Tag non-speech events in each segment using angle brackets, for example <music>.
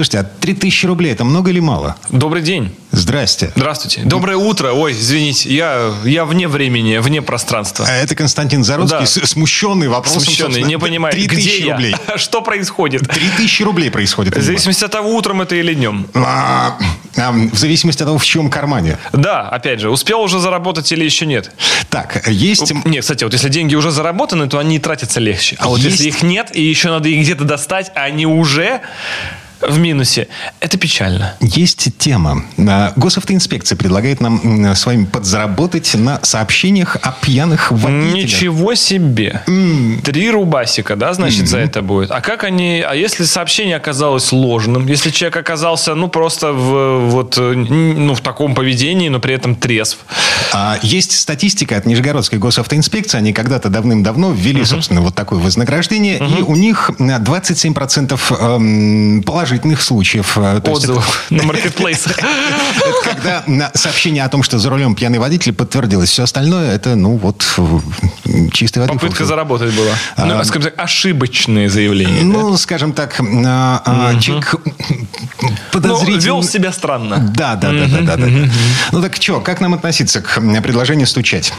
Слушайте, а 3000 рублей это много или мало? Добрый день. Здрасте. Здравствуйте. Доброе утро. Ой, извините, я, я вне времени, вне пространства. А это Константин Заруцкий, Да. смущенный вопросом. Смущенный, не понимает, 3000 где я? рублей. <laughs> Что происходит? 3000 рублей происходит. В зависимости от того, утром это или днем. А, а, в зависимости от того, в чем кармане. Да, опять же, успел уже заработать или еще нет? Так, есть... Нет, кстати, вот если деньги уже заработаны, то они тратятся легче. А вот Есть- если их нет, и еще надо их где-то достать, а они уже в минусе, это печально. Есть тема. А, Госавтоинспекция предлагает нам с вами подзаработать на сообщениях о пьяных водителях. Ничего себе. Три рубасика, да, значит, за это будет. А как они... А если сообщение оказалось ложным? Если человек оказался, ну, просто в, вот, э, ну, в таком поведении, но при этом трезв? А, Есть статистика от Нижегородской госавтоинспекции. Они когда-то давным-давно ввели, собственно, вот такое вознаграждение. И у них а, 27% эм, положительных случаев. э, есть это- Отзывов на маркетплейсах. <laughs> Это когда сообщение о том, что за рулем пьяный водитель подтвердилось. Все остальное это, ну, вот чистый воды. Попытка заработать была. Ну, скажем так, ошибочные заявления. Ну, скажем так, а, а, человек Ну, подозрительный. вел себя странно. Да, да, да, да, да. Ну так что, как нам относиться к предложению стучать?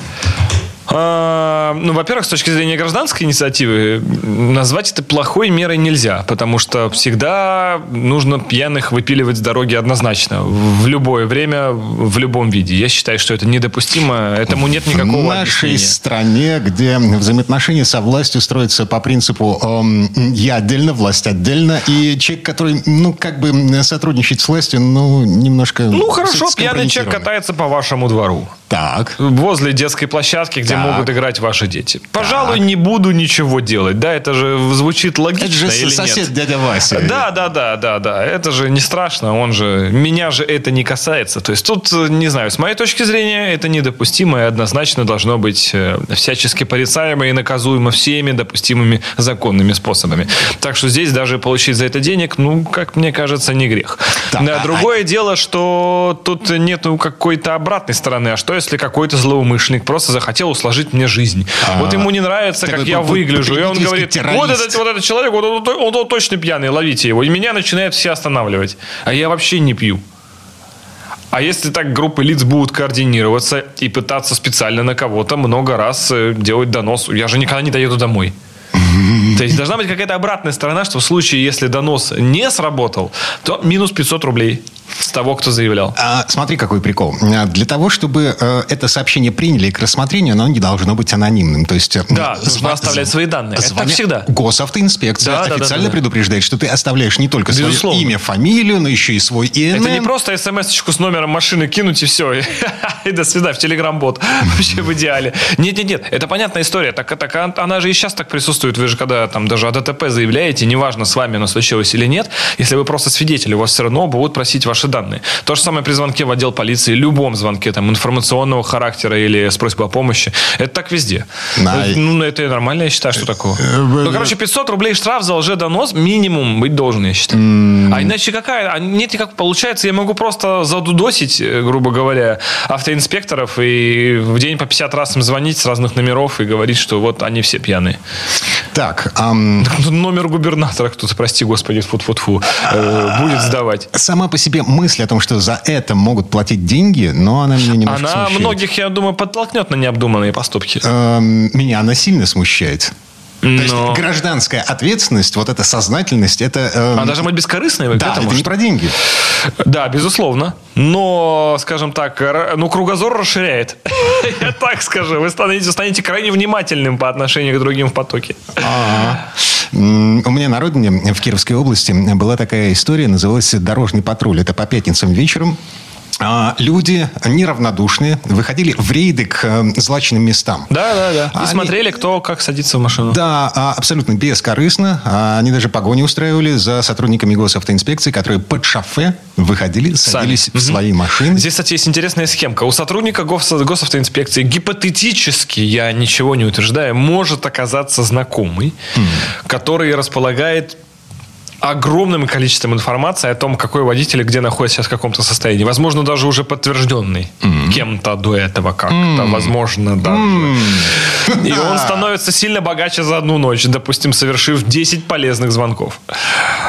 А, ну, во-первых, с точки зрения гражданской инициативы, назвать это плохой мерой нельзя, потому что всегда нужно пьяных выпиливать с дороги однозначно, в любое время, в любом виде. Я считаю, что это недопустимо, этому нет никакого в нашей объяснения. стране, где взаимоотношения со властью строятся по принципу эм, я отдельно, власть отдельно, и человек, который, ну, как бы м, сотрудничает с властью, ну, немножко... Ну, хорошо, пьяный человек катается по вашему двору. Так. Возле детской площадки, где Так. могут играть ваши дети. Пожалуй, не буду ничего делать. Да, это же звучит логично Это же или сосед нет? дядя Вася. Да, да, да, да, да. Это же не страшно. Он же меня же это не касается. То есть тут, э, не знаю, с моей точки зрения, это недопустимо и однозначно должно быть э, всячески порицаемо и наказуемо всеми допустимыми законными способами. Так что здесь даже получить за это денег, ну, как мне кажется, не грех. Так, Да, другое дело, что тут нету какой-то обратной стороны. А что, если какой-то злоумышленник просто захотел усложить мне жизнь? Вот ему не нравится, как я выгляжу, и он говорит, вот этот, вот этот человек, вот он, он- он точно пьяный, ловите его. И меня начинают все останавливать. А я вообще не пью. А если так группы лиц будут координироваться и пытаться специально на кого-то много раз э, делать донос, я же никогда не доеду домой. <laughs> То есть должна быть какая-то обратная сторона, что в случае, если донос не сработал, то минус 500 рублей с того, кто заявлял. А, смотри, какой прикол. А, Для того, чтобы э, это сообщение приняли к рассмотрению, оно не должно быть анонимным. То есть, э, Да, зва- нужно оставлять свои данные. Это так всегда. Госавтоинспекция Да, да, да, официально да, да. предупреждает, что ты оставляешь не только свое Безусловно. имя, фамилию, но еще и свой ИНН. Это не просто смс-очку с номером машины кинуть и все. <laughs> И до свидания в телеграм-бот. <laughs> Вообще в идеале. Нет-нет-нет, это понятная история. Так, так, она же и сейчас так присутствует. Вы же когда там даже о ДТП заявляете, неважно, с вами оно случилось или нет, если вы просто свидетели, у вас все равно будут просить ваши данные. То же самое при звонке в отдел полиции, любом звонке там информационного характера или с просьбой о помощи. Это так везде. Да. Ну, это нормально, я считаю, что такого. Э, Ну, короче, 500 рублей штраф за лжедонос минимум быть должен, я считаю. А иначе какая? А нет никак получается, я могу просто задудосить, э, грубо говоря, автоинспекторов и в день по 50 раз им звонить с разных номеров и говорить, что вот они все пьяные. Так, Тут <laughs> Номер губернатора кто-то, прости господи, фу-фу-фу, будет сдавать. сама по себе мысль о том, что за это могут платить деньги, но она меня немножко Она смущает. многих, я думаю, подтолкнет на необдуманные поступки. Эм, меня она сильно смущает. То есть гражданская ответственность, вот эта сознательность, это... эм, А даже быть бескорыстной, да, это не что- про деньги. Да, безусловно. Но, скажем так, ну, кругозор расширяет. <laughs> Я так скажу. Вы станете крайне внимательным по отношению к другим в потоке. У меня на родине, в Кировской области, была такая история, называлась «Дорожный патруль». Это по пятницам вечером. А, Люди неравнодушные выходили в рейды к э, злачным местам. Да, да, да. И Они- смотрели, кто как садится в машину. Да, а, абсолютно бескорыстно. А, Они даже погони устраивали за сотрудниками госавтоинспекции, которые под шофе выходили, садились в Мгм. свои машины. Здесь, кстати, есть интересная схемка. У сотрудника гос- госавтоинспекции гипотетически, я ничего не утверждаю, может оказаться знакомый, который располагает огромным количеством информации о том, какой водитель и где находится сейчас в каком-то состоянии. Возможно, даже уже подтвержденный mm. кем-то до этого как-то. Mm. Возможно, даже. Mm. И он <laughs> становится сильно богаче за одну ночь, допустим, совершив 10 полезных звонков.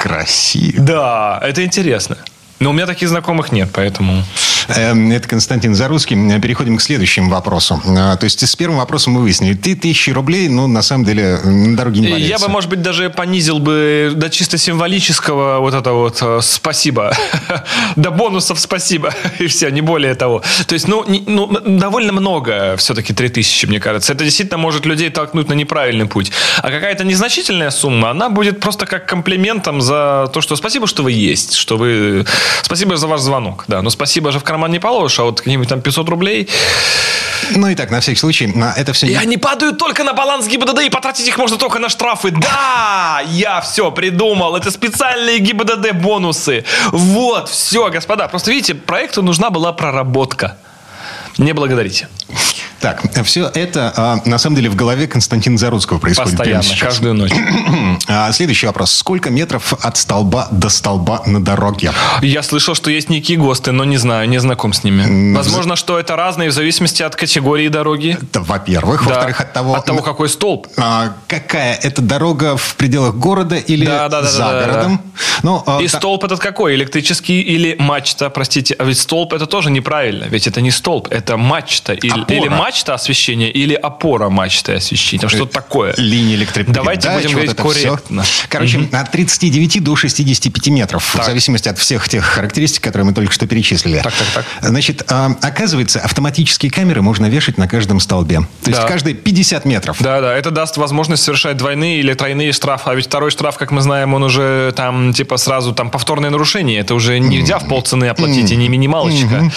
Красиво. Да, это интересно. Но у меня таких знакомых нет, поэтому... Эм, это Константин Зарусский. Переходим к следующему вопросу. А, то есть с первым вопросом мы выяснили. Ты тысячи рублей, ну, на самом деле, на дороге не валяется. Я бы, может быть, даже понизил бы до чисто символического вот это вот э, спасибо. <laughs> до бонусов спасибо. <laughs> И все, не более того. То есть, ну, не, ну довольно много все-таки 3000, мне кажется. Это действительно может людей толкнуть на неправильный путь. А какая-то незначительная сумма, она будет просто как комплиментом за то, что спасибо, что вы есть, что вы... Спасибо за ваш звонок, да. Но спасибо же в карман не положишь, а вот какие-нибудь там 500 рублей. Ну и так, на всякий случай, на это все... И они падают только на баланс ГИБДД, и потратить их можно только на штрафы. Да, я все придумал. Это специальные ГИБДД бонусы. Вот, все, господа. Просто видите, проекту нужна была проработка. Не благодарите. Так, все это, а, на самом деле, в голове Константина Заруцкого происходит Постоянно, каждую ночь. <clears throat> А, следующий вопрос. Сколько метров от столба до столба на дороге? Я слышал, что есть некие ГОСТы, но не знаю, не знаком с ними. Возможно, что это разные в зависимости от категории дороги. Во-первых. Да. Во-вторых, от того... От того, какой столб. А, какая это дорога в пределах города или да, да, да, за да, городом? Да, да. Ну, И та... столб этот какой? Электрический или мачта, простите. А ведь столб это тоже неправильно. Ведь это не столб, это мачта. Или, или мачта мачта освещения или опора мачты освещения? Что такое? Линия электропередач. Давайте будем говорить корректно. Все. Короче, угу. от 39 до 65 метров. Так. В зависимости от всех тех характеристик, которые мы только что перечислили. Так, так, так. Значит, а, оказывается, автоматические камеры можно вешать на каждом столбе. То да. есть каждые 50 метров. Да, да. Это даст возможность совершать двойные или тройные штрафы. А ведь второй штраф, как мы знаем, он уже там типа сразу там повторное нарушение. Это уже нельзя в полцены оплатить, и не минималочка.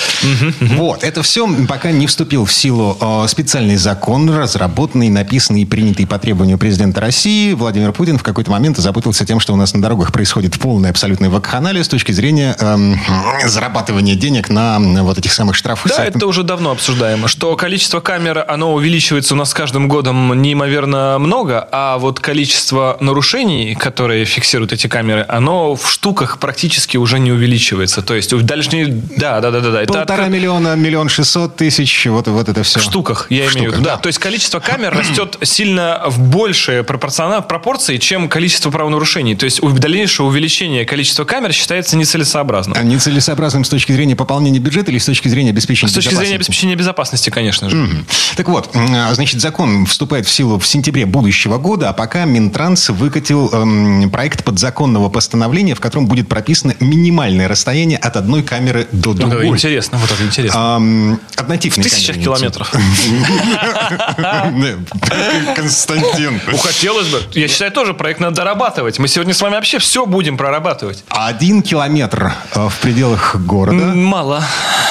Вот. Это все пока не вступил в силу а, специальный закон, разработанный, написанный и принятый по требованию президента России. Владимир Путин в какой-то момент запутался тем, что у нас на дорогах происходит полная абсолютная вакханалия с точки зрения эм, зарабатывания денег на вот этих самых штрафах. Да, это уже давно обсуждаемо, что количество камер, оно увеличивается у нас с каждым годом неимоверно много, а вот количество нарушений, которые фиксируют эти камеры, оно в штуках практически уже не увеличивается. То есть дальше, да, да, да, да, да. Полтора это... миллиона, миллион шестьсот тысяч, вот, вот это все. В штуках я имею в виду. Да. То есть количество камер растет сильно в большие пропорционально пропорции, чем количество правонарушений. То есть дальнейшее увеличение количества камер считается нецелесообразным. А нецелесообразным с точки зрения пополнения бюджета или с точки зрения обеспечения С точки зрения обеспечения безопасности, конечно же. Так вот, а, значит, закон вступает в силу в сентябре будущего года, а пока Минтранс выкатил эм, проект подзаконного постановления, в котором будет прописано минимальное расстояние от одной камеры до другой. Да, интересно, вот это интересно. Эм, однотипный. В тысячах километров. <laughs> Константин. Ну, хотелось бы. Я считаю, тоже проект надо дорабатывать. Мы сегодня с вами вообще все будем прорабатывать. Один километр э, в пределах города. Мало.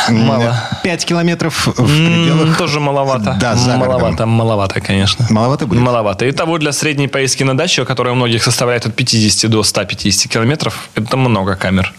Мало. Пять километров в пределах... Тоже маловато. Да, за Маловато, маловато, конечно. Маловато будет? Маловато. И того для средней поездки на дачу, которая у многих составляет от 50 до 150 километров, это много камер.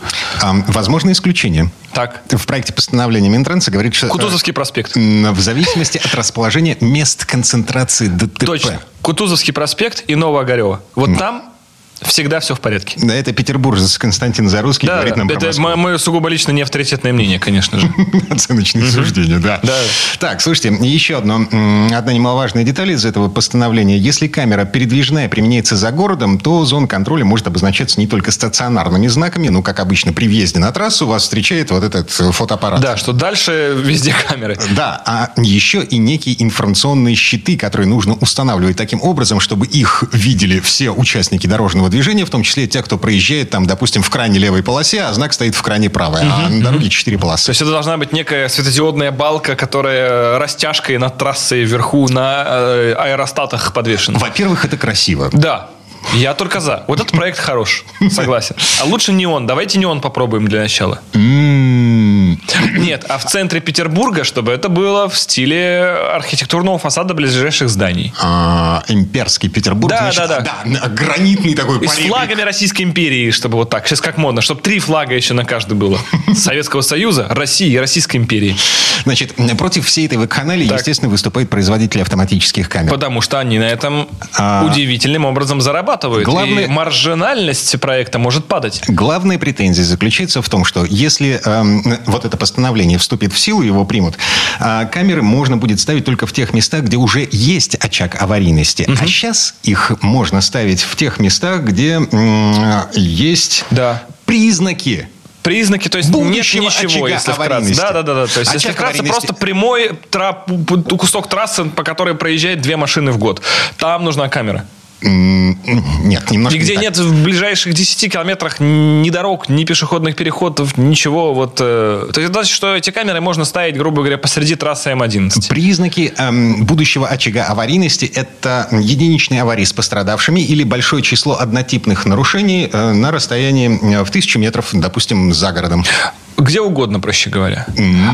Возможно исключение. Так. В проекте постановления Минтранса говорит, что... Кутузовский проспект. В зависимости от расположения мест концентрации ДТП. Точно. Кутузовский проспект и Новоогарева. Вот там Всегда все в порядке. Да, это петербуржец Константин Зарусский да, говорит нам это про мое сугубо лично не авторитетное мнение, конечно же. <laughs> Оценочные суждения, да. да. Так, слушайте, еще одно, одна немаловажная деталь из этого постановления. Если камера передвижная применяется за городом, то зона контроля может обозначаться не только стационарными знаками, ну, как обычно, при въезде на трассу вас встречает вот этот фотоаппарат. Да, что дальше <laughs> везде камеры. Да, а еще и некие информационные щиты, которые нужно устанавливать таким образом, чтобы их видели все участники дорожного дорожного движения, в том числе те, кто проезжает там, допустим, в крайне левой полосе, а знак стоит в крайне правой, угу, а на дороге четыре полосы. То есть это должна быть некая светодиодная балка, которая растяжкой над трассой вверху на э, аэростатах подвешена. Во-первых, это красиво. Да. Я только за. Вот этот проект хорош. Согласен. А лучше неон. Давайте неон попробуем для начала. Нет, а в центре Петербурга, чтобы это было в стиле архитектурного фасада ближайших зданий. А, имперский Петербург. Да, значит, да, да. да. Гранитный такой И с флагами Российской империи, чтобы вот так. Сейчас как модно, чтобы три флага еще на каждый было. Советского Союза, России и Российской империи. Значит, против всей этой вакханалии, естественно, выступают производители автоматических камер. Потому что они на этом А, удивительным образом зарабатывают. Главное- И маржинальность проекта может падать. Главная претензия заключается в том, что если эм, вот это постановление вступит в силу, его примут, а, камеры можно будет ставить только в тех местах, где уже есть очаг аварийности. А сейчас их можно ставить в тех местах, где м, есть Да. признаки Признаки, то есть Будущего нет ничего, очага если вкратце. Да, да, да, да. То есть, если Очаг вкратце, аварийности. просто прямой трап- кусок трассы, по которой проезжает две машины в год. Там нужна камера. Нет, немножко Нигде не нет в ближайших 10 километрах ни дорог, ни пешеходных переходов, ничего. Вот, э, то есть, это значит, что эти камеры можно ставить, грубо говоря, посреди трассы М11. Признаки эм, будущего очага аварийности – это единичные аварии с пострадавшими или большое число однотипных нарушений э, на расстоянии э, в тысячу метров, допустим, за городом. Где угодно, проще говоря.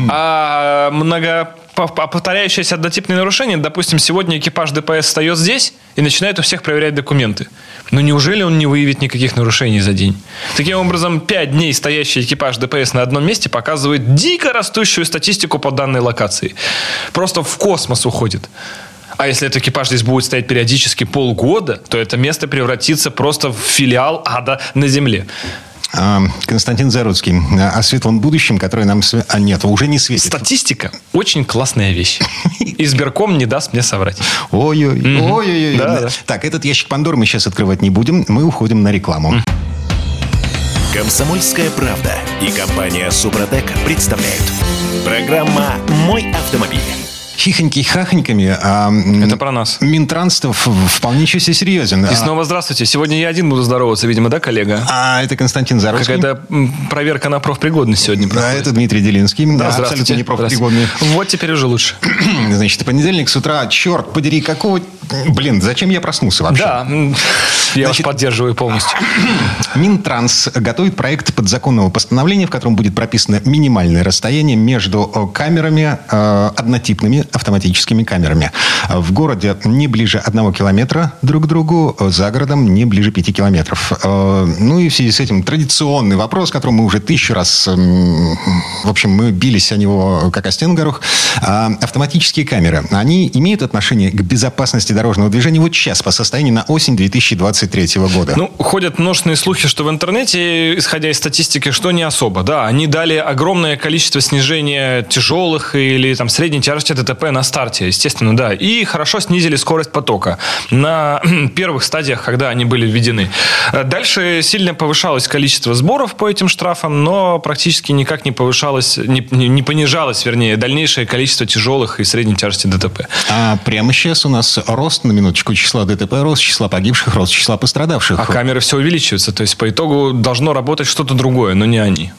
А много повторяющиеся однотипные нарушения, допустим, сегодня экипаж ДПС встает здесь и начинает у всех проверять документы. Но неужели он не выявит никаких нарушений за день? Таким образом, пять дней стоящий экипаж ДПС на одном месте показывает дико растущую статистику по данной локации. Просто в космос уходит. А если этот экипаж здесь будет стоять периодически полгода, то это место превратится просто в филиал ада на земле. А, Константин Заруцкий э, о светлом будущем, которое нам... А нет, уже не светит. Статистика очень классная вещь. Избирком не даст мне соврать. Ой-ой, ой-ой-ой. Да, да. Так, этот ящик Пандоры мы сейчас открывать не будем. Мы уходим на рекламу. Комсомольская правда и компания Супротек представляют. Программа «Мой автомобиль». Хихоньки-хахоньками. а, Это про нас. Минтранс вполне еще серьезен. И А, снова здравствуйте. Сегодня я один буду здороваться, видимо, да, коллега? А это Константин Заруцкий. Какая-то проверка на профпригодность сегодня Да, проходит. это Дмитрий Делинский. Да, Здравствуйте. абсолютно непрофпригодный. Здравствуйте. Вот теперь уже лучше. <clears throat> Значит, понедельник с утра, черт подери, какого... Блин, зачем я проснулся вообще? Да, я вас Значит- поддерживаю полностью. <clears throat> Минтранс готовит проект подзаконного постановления, в котором будет прописано минимальное расстояние между э, камерами, э, однотипными автоматическими камерами. В городе не ближе одного километра друг к другу, за городом не ближе пяти километров. Э, Ну и в связи с этим традиционный вопрос, который мы уже тысячу раз, в общем, мы бились о него как о стену горох. А, Автоматические камеры, они имеют отношение к безопасности дорожного движения вот сейчас, по состоянию на осень 2023 года? Ну, ходят множественные слухи, что в интернете, исходя из статистики, что не особо. Да, они дали огромное количество снижения тяжелых или там средней тяжести ДТП на старте, естественно, да. И хорошо снизили скорость потока на <clears throat> первых стадиях, когда они были введены. Дальше сильно повышалось количество сборов по этим штрафам, но практически никак не повышалось, не, не- понижалось, вернее, дальнейшее количество тяжелых и средней тяжести ДТП. А прямо сейчас у нас рост, на минуточку, числа ДТП, рост числа погибших, рост числа пострадавших. А камеры все увеличиваются. То есть по итогу должно работать что-то другое, но не они.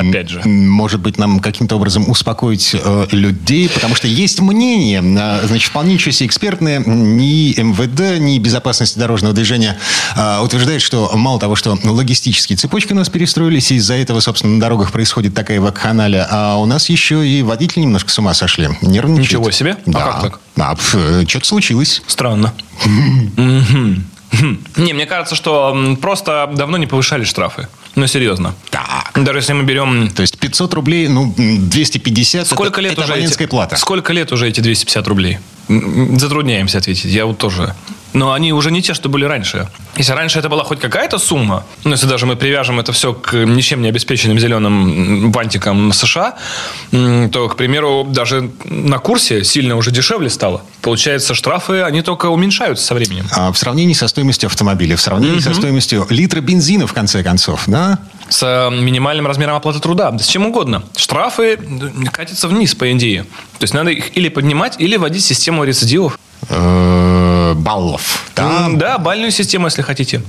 Опять же. Может быть, нам каким-то образом успокоить э, людей, потому что есть мнение, э, значит, вполне ничего себе экспертное, ни МВД, ни безопасности дорожного движения э, утверждает, что мало того, что логистические цепочки у нас перестроились, и из-за этого, собственно, на дорогах происходит такая вакханалия, а у нас еще и водители немножко с ума сошли. Нервничают. Ничего себе? А Да. как так? А, что-то случилось. Странно. <laughs> Не, мне кажется, что просто давно не повышали штрафы. Ну, серьезно. Так. Даже если мы берем... То есть 500 рублей, ну, 250 Сколько это, лет это уже абонентская эти... плата. Сколько лет уже эти 250 рублей? Затрудняемся ответить. Я вот тоже. Но они уже не те, что были раньше. Если раньше это была хоть какая-то сумма, ну, если даже мы привяжем это все к ничем не обеспеченным зеленым бантикам США, то, к примеру, даже на курсе сильно уже дешевле стало. Получается, штрафы, они только уменьшаются со временем. А в сравнении со стоимостью автомобиля, в сравнении со стоимостью литра бензина, в конце концов, да? С э, минимальным размером оплаты труда. Да с чем угодно. Штрафы катятся вниз, по идее. То есть надо их или поднимать, или вводить систему рецидивов. Э, баллов. Да, Да, бальную систему, если хотите.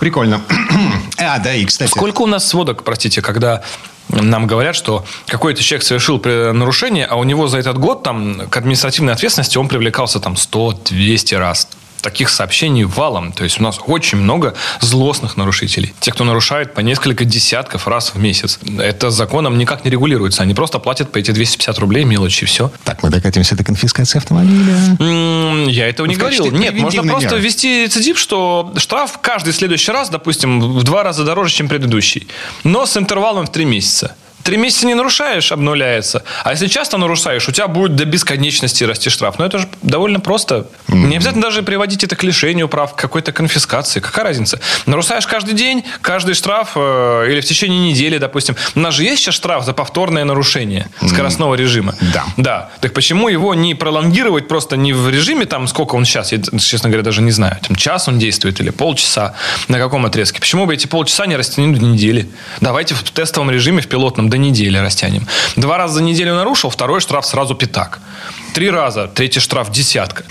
прикольно. <clears throat> А, да, и, кстати... Сколько у нас сводок, простите, когда нам говорят, что какой-то человек совершил нарушение, а у него за этот год там к административной ответственности он привлекался там 100-200 раз. Таких сообщений валом. То есть у нас очень много злостных нарушителей. Те, кто нарушает по несколько десятков раз в месяц. Это законом никак не регулируется. Они просто платят по эти 250 рублей мелочи, и все. Так, мы докатимся до конфискации автомобиля. Я этого не В говорил. Нет, можно просто ввести рецидив, что штраф каждый следующий раз, допустим, в два раза дороже, чем предыдущий. Но с интервалом в три месяца. Три месяца не нарушаешь, обнуляется. А если часто нарушаешь, у тебя будет до бесконечности расти штраф. Но это же довольно просто. Не обязательно даже приводить это к лишению прав, к какой-то конфискации. Какая разница? Нарушаешь каждый день, каждый штраф э, или в течение недели, допустим. У нас же есть сейчас штраф за повторное нарушение скоростного режима. Да. Да. Так почему его не пролонгировать просто не в режиме, там, сколько он сейчас, я, честно говоря, даже не знаю, там, час он действует или полчаса, на каком отрезке. Почему бы эти полчаса не растянуть до недели? Давайте в тестовом режиме, в пилотном, до недели растянем. Два раза за неделю нарушил, второй штраф сразу пятак. Три раза, третий штраф десятка.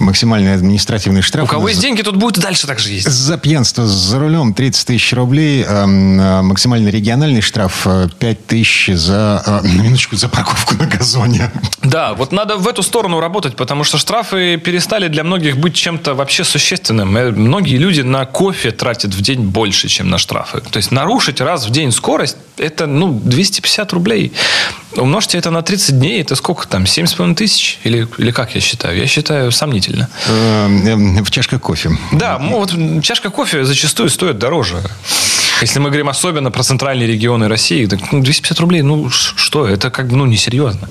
Максимальный административный штраф. У кого есть деньги, тут будет и дальше так же ездить. За пьянство за рулем 30 тысяч рублей. эм, э, Максимальный региональный штраф э, 5 тысяч за, э, <clears throat> минуточку, за парковку на газоне. Да, вот надо в эту сторону работать, потому что штрафы перестали для многих быть чем-то вообще существенным. Э, Многие люди на кофе тратят в день больше, чем на штрафы. То есть нарушить раз в день скорость, это ну, 250 рублей. Умножьте это на 30 дней, это сколько там, 7,5 тысяч? Или, или как я считаю? Я считаю сомнительно. Э, В чашке кофе. Да, ну, вот чашка кофе зачастую стоит дороже. Если мы говорим особенно про центральные регионы России, так ну, 250 рублей, ну что, это как бы ну, несерьезно.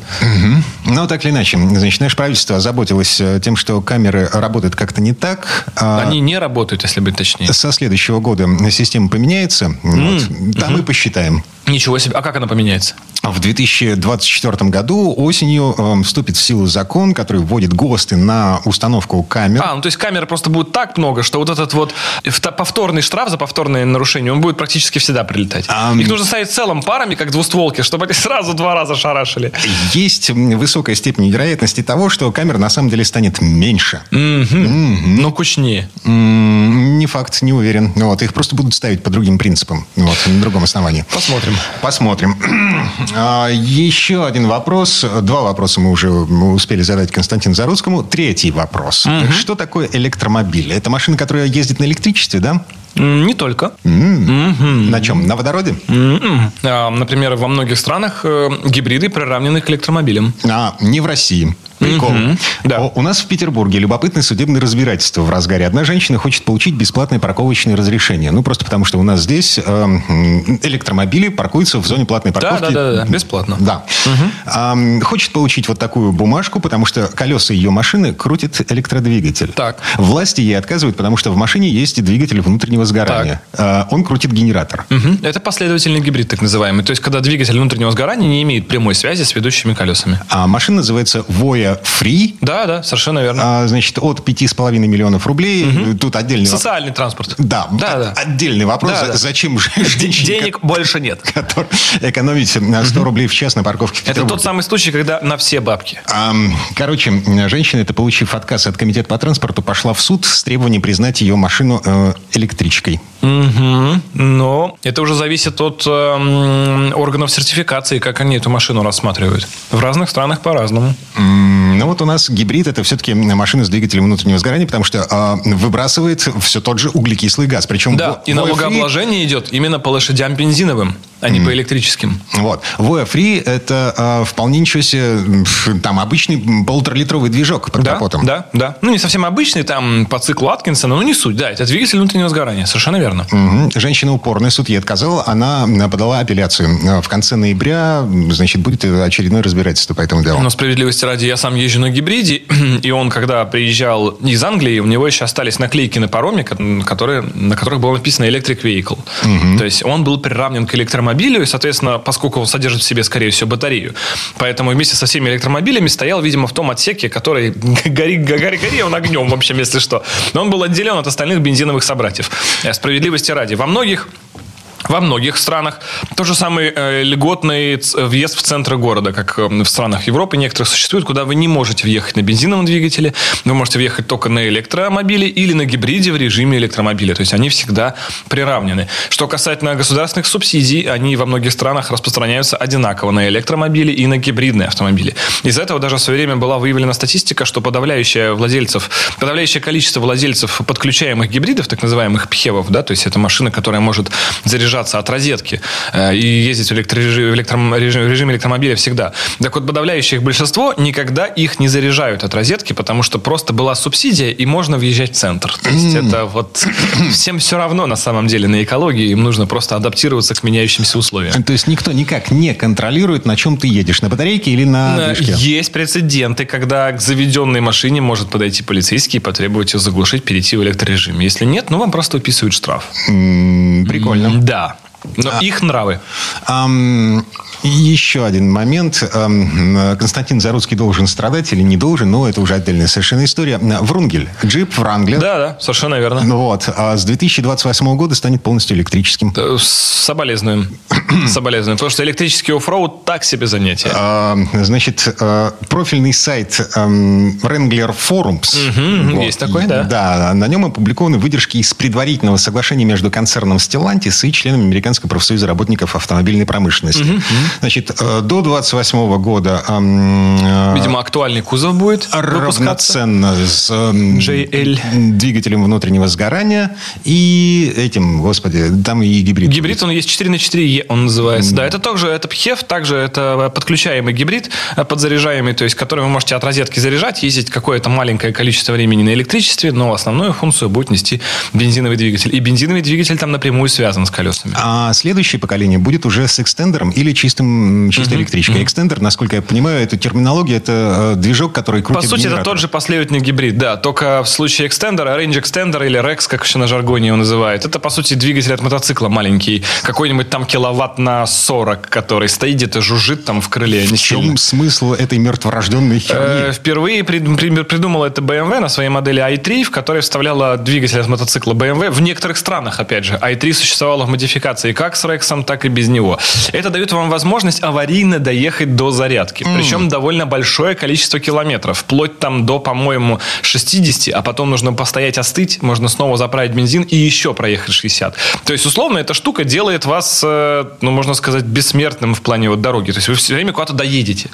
Но так или иначе, значит, наше правительство озаботилось э, тем, что камеры работают как-то не так. а Они не работают, если быть точнее. Со следующего года система поменяется. Вот. Там и посчитаем. Ничего себе. А как она поменяется? В 2024 году осенью э, вступит в силу закон, который вводит ГОСТы на установку камер. А, ну то есть камер просто будет так много, что вот этот вот вто- повторный штраф за повторное нарушение, он будет практически всегда прилетать. Ам. Их нужно ставить целым парами, как двустволки, чтобы они <laughs> сразу два раза шарашили. Есть высокая степень вероятности того, что камер на самом деле станет меньше. Ну, кучнее. Не факт, не уверен. Вот, их просто будут ставить по другим принципам, вот, на другом основании. Посмотрим. Посмотрим. <clears throat> А, Еще один вопрос. Два вопроса мы уже успели задать Константину Заруцкому. Третий вопрос. Что такое электромобиль? Это машина, которая ездит на электричестве, да? Не только. М. На чем? На водороде? А, Например, во многих странах э, гибриды приравнены к электромобилям. А, не в России. Прикол. Мгм. Да. О, У нас в Петербурге любопытное судебное разбирательство в разгаре. Одна женщина хочет получить бесплатное парковочное разрешение. Ну, просто потому, что у нас здесь э, электромобили паркуются в зоне платной Да, парковки. да, да, да, бесплатно. Да. Ам, хочет получить вот такую бумажку, потому что колеса ее машины крутит электродвигатель. Так. Власти ей отказывают, потому что в машине есть двигатель внутреннего сгорания. А, он крутит генератор. Мгм. Это последовательный гибрид, так называемый. То есть, когда двигатель внутреннего сгорания не имеет прямой связи с ведущими колесами. А машина называется Free. Да, да, совершенно верно. А, значит, от 5,5 миллионов рублей. Тут отдельный вопрос. Социальный транспорт. Да, Да, да. отдельный вопрос. Да, да. Зачем же женщине, Денег больше нет. который экономить на 100 рублей в час на парковке в Это тот самый случай, когда на все бабки. Ам, Короче, женщина, это получив отказ от комитета по транспорту, пошла в суд с требованием признать ее машину э, электричкой. Мгм. Но это уже зависит от эм, органов сертификации, как они эту машину рассматривают. В разных странах по-разному. М, Ну вот у нас гибрид это все-таки машина с двигателем внутреннего сгорания, потому что а, выбрасывает все тот же углекислый газ. Причем Да, во- и Voya Free- налогообложение идет именно по лошадям бензиновым, а не по электрическим. Вот. Voya Free это а, вполне ничего себе, там обычный полуторалитровый движок под Да, капотом. да, да. Ну, не совсем обычный, там, по циклу Аткинсона, но не суть. Да, это двигатель внутреннего сгорания, совершенно верно. Мгм. Женщина упорная, суд ей отказала, она м, подала апелляцию. А, В конце ноября, значит, будет очередное разбирательство по этому делу. Но справедливости ради, я сам езжу на гибриде, <clears throat> и он, когда приезжал из Англии, у него еще остались наклейки на пароме, ко- которые, на которых было написано Electric Vehicle. То есть он был приравнен к электромобилю, и, соответственно, поскольку он содержит в себе, скорее всего, батарею, поэтому вместе со всеми электромобилями стоял, видимо, в том отсеке, который <laughs> гори, гори, гори, он огнем, в общем, если что. Но он был отделен от остальных бензиновых собратьев. Э, Справедливости ради. Во многих Во многих странах то же самый э, льготный въезд в центр города, как э, в странах Европы некоторых существует, куда вы не можете въехать на бензиновом двигателе, вы можете въехать только на электромобиле или на гибриде в режиме электромобиля. То есть они всегда приравнены. Что касательно государственных субсидий, они во многих странах распространяются одинаково на электромобили и на гибридные автомобили. Из-за этого даже в свое время была выявлена статистика, что подавляющее владельцев, подавляющее количество владельцев подключаемых гибридов, так называемых пхевов, да, то есть это машина, которая может заряжаться от розетки э, и ездить в, электрорежим, в электром, режим, режиме электромобиля всегда. Так вот, подавляющее их большинство никогда их не заряжают от розетки, потому что просто была субсидия, и можно въезжать в центр. То есть это вот <clears throat> всем все равно на самом деле на экологии, им нужно просто адаптироваться к меняющимся условиям. То есть никто никак не контролирует, на чем ты едешь, на батарейке или на движке? Есть прецеденты, когда к заведенной машине может подойти полицейский и потребовать ее заглушить, перейти в электрорежим. Если нет, ну вам просто выписывают штраф. Прикольно. Да. Но а, их нравы. Еще один момент. Ам, Константин Заруцкий должен страдать или не должен, но это уже отдельная совершенно история. Врунгель. Джип Вранглер. Да, да, совершенно верно. Ну вот. А с 2028 года станет полностью электрическим. Э, Соболезнуем. <clears throat> Соболезнуем. Потому что электрический оффроуд так себе занятие. А, значит, э, профильный сайт Wrangler Forums. Угу, вот. Есть такой, да. Да, на нем опубликованы выдержки из предварительного соглашения между концерном Stellantis и членами Американского профсоюза работников автомобильной промышленности. Угу. Значит, э, до 28 года... Э, Видимо, актуальный кузов будет Равноценно с JL. двигателем внутреннего сгорания и этим, господи, там и гибрид. Гибрид, он есть 4 на 4 он называется. Да, это тоже, это ПХЕВ, также это подключаемый гибрид, э, подзаряжаемый, то есть, который вы можете от розетки заряжать, ездить какое-то маленькое количество времени на электричестве, но основную функцию будет нести бензиновый двигатель. И бензиновый двигатель там напрямую связан с колесами. А следующее поколение будет уже с экстендером или чистым, чистой uh-huh. электричкой. Uh-huh. Экстендер, насколько я понимаю, это терминология, это э, движок, который крутит По сути, генератор. это тот же последовательный гибрид, да. Только в случае экстендера, range extender или REX, как еще на жаргоне его называют, это, по сути, двигатель от мотоцикла маленький. Какой-нибудь там киловатт на 40, который стоит где-то, жужжит там в крыле. В чем сильно. смысл этой мертворожденной херни? Э, впервые придумала это BMW на своей модели i3, в которой вставляла двигатель от мотоцикла BMW в некоторых странах, опять же. i3 существовала в модификации как с Рексом, так и без него. Это дает вам возможность аварийно доехать до зарядки. Mm. Причем довольно большое количество километров. Вплоть там до, по-моему, 60, а потом нужно постоять остыть, можно снова заправить бензин и еще проехать 60. То есть, условно, эта штука делает вас, э, ну, можно сказать, бессмертным в плане вот дороги. То есть, вы все время куда-то доедете.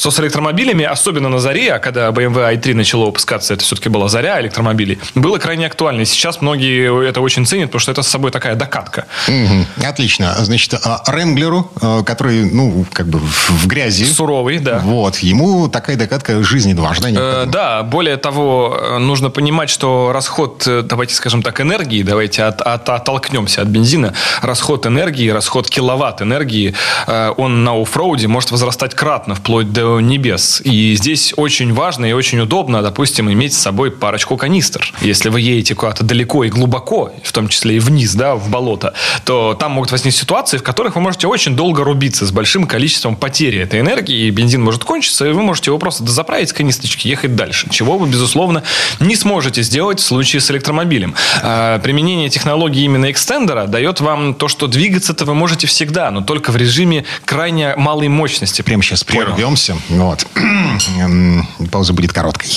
Что с электромобилями, особенно на заре, а когда BMW i3 начало выпускаться, это все-таки была заря электромобилей, было крайне актуально. И сейчас многие это очень ценят, потому что это с собой такая докатка. Угу. Отлично. Значит, а Ренглеру, э, который, ну, как бы в грязи. Суровый, да. Вот. Ему такая докатка жизненно важна. Э, да, более того, э, нужно понимать, что расход, э, давайте скажем так, энергии, давайте от, от, оттолкнемся от бензина, расход энергии, расход киловатт энергии, он на оффроуде может возрастать кратно, вплоть до небес. И здесь очень важно и очень удобно, допустим, иметь с собой парочку канистр. Если вы едете куда-то далеко и глубоко, в том числе и вниз, да, в болото, то там могут возникнуть ситуации, в которых вы можете очень долго рубиться с большим количеством потери этой энергии, и бензин может кончиться, и вы можете его просто дозаправить с канистрочки, ехать дальше, чего вы, безусловно, не сможете сделать в случае с электромобилем. А, применение технологии именно экстендера дает вам то, что двигаться-то вы можете всегда, но только в режиме крайне малой мощности. Прямо сейчас прервемся. Вот. Пауза будет короткой.